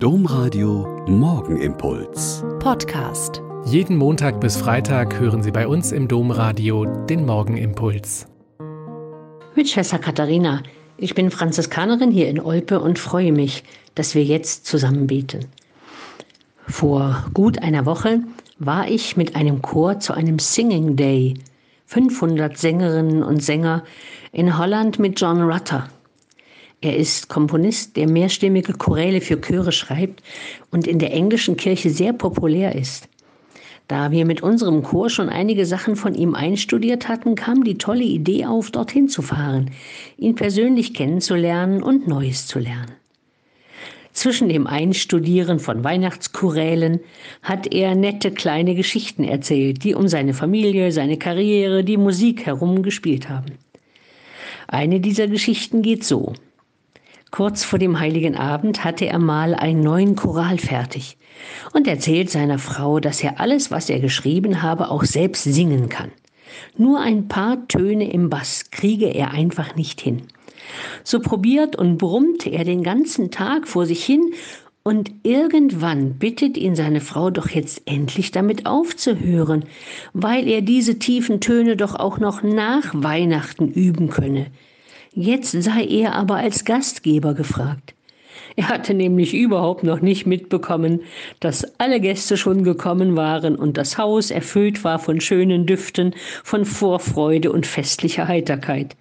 Domradio Morgenimpuls. Podcast. Jeden Montag bis Freitag hören Sie bei uns im Domradio den Morgenimpuls. Mit Schwester Katharina. Ich bin Franziskanerin hier in Olpe und freue mich, dass wir jetzt zusammen beten. Vor gut einer Woche war ich mit einem Chor zu einem Singing Day. 500 Sängerinnen und Sänger in Holland mit John Rutter. Er ist Komponist, der mehrstimmige Choräle für Chöre schreibt und in der englischen Kirche sehr populär ist. Da wir mit unserem Chor schon einige Sachen von ihm einstudiert hatten, kam die tolle Idee auf, dorthin zu fahren, ihn persönlich kennenzulernen und Neues zu lernen. Zwischen dem Einstudieren von Weihnachtschorälen hat er nette kleine Geschichten erzählt, die um seine Familie, seine Karriere, die Musik herum gespielt haben. Eine dieser Geschichten geht so. Kurz vor dem heiligen Abend hatte er mal einen neuen Choral fertig und erzählt seiner Frau, dass er alles, was er geschrieben habe, auch selbst singen kann. Nur ein paar Töne im Bass kriege er einfach nicht hin. So probiert und brummt er den ganzen Tag vor sich hin und irgendwann bittet ihn seine Frau doch jetzt endlich damit aufzuhören, weil er diese tiefen Töne doch auch noch nach Weihnachten üben könne. Jetzt sei er aber als Gastgeber gefragt. Er hatte nämlich überhaupt noch nicht mitbekommen, dass alle Gäste schon gekommen waren und das Haus erfüllt war von schönen Düften, von Vorfreude und festlicher Heiterkeit.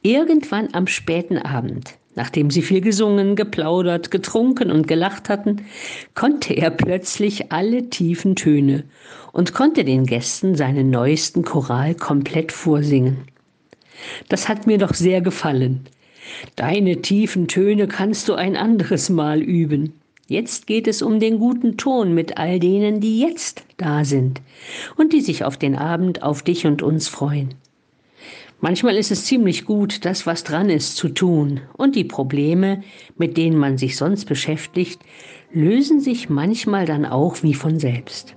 Irgendwann am späten Abend, nachdem sie viel gesungen, geplaudert, getrunken und gelacht hatten, konnte er plötzlich alle tiefen Töne und konnte den Gästen seinen neuesten Choral komplett vorsingen. Das hat mir doch sehr gefallen. Deine tiefen Töne kannst du ein anderes Mal üben. Jetzt geht es um den guten Ton mit all denen, die jetzt da sind und die sich auf den Abend auf dich und uns freuen. Manchmal ist es ziemlich gut, das, was dran ist, zu tun, und die Probleme, mit denen man sich sonst beschäftigt, lösen sich manchmal dann auch wie von selbst.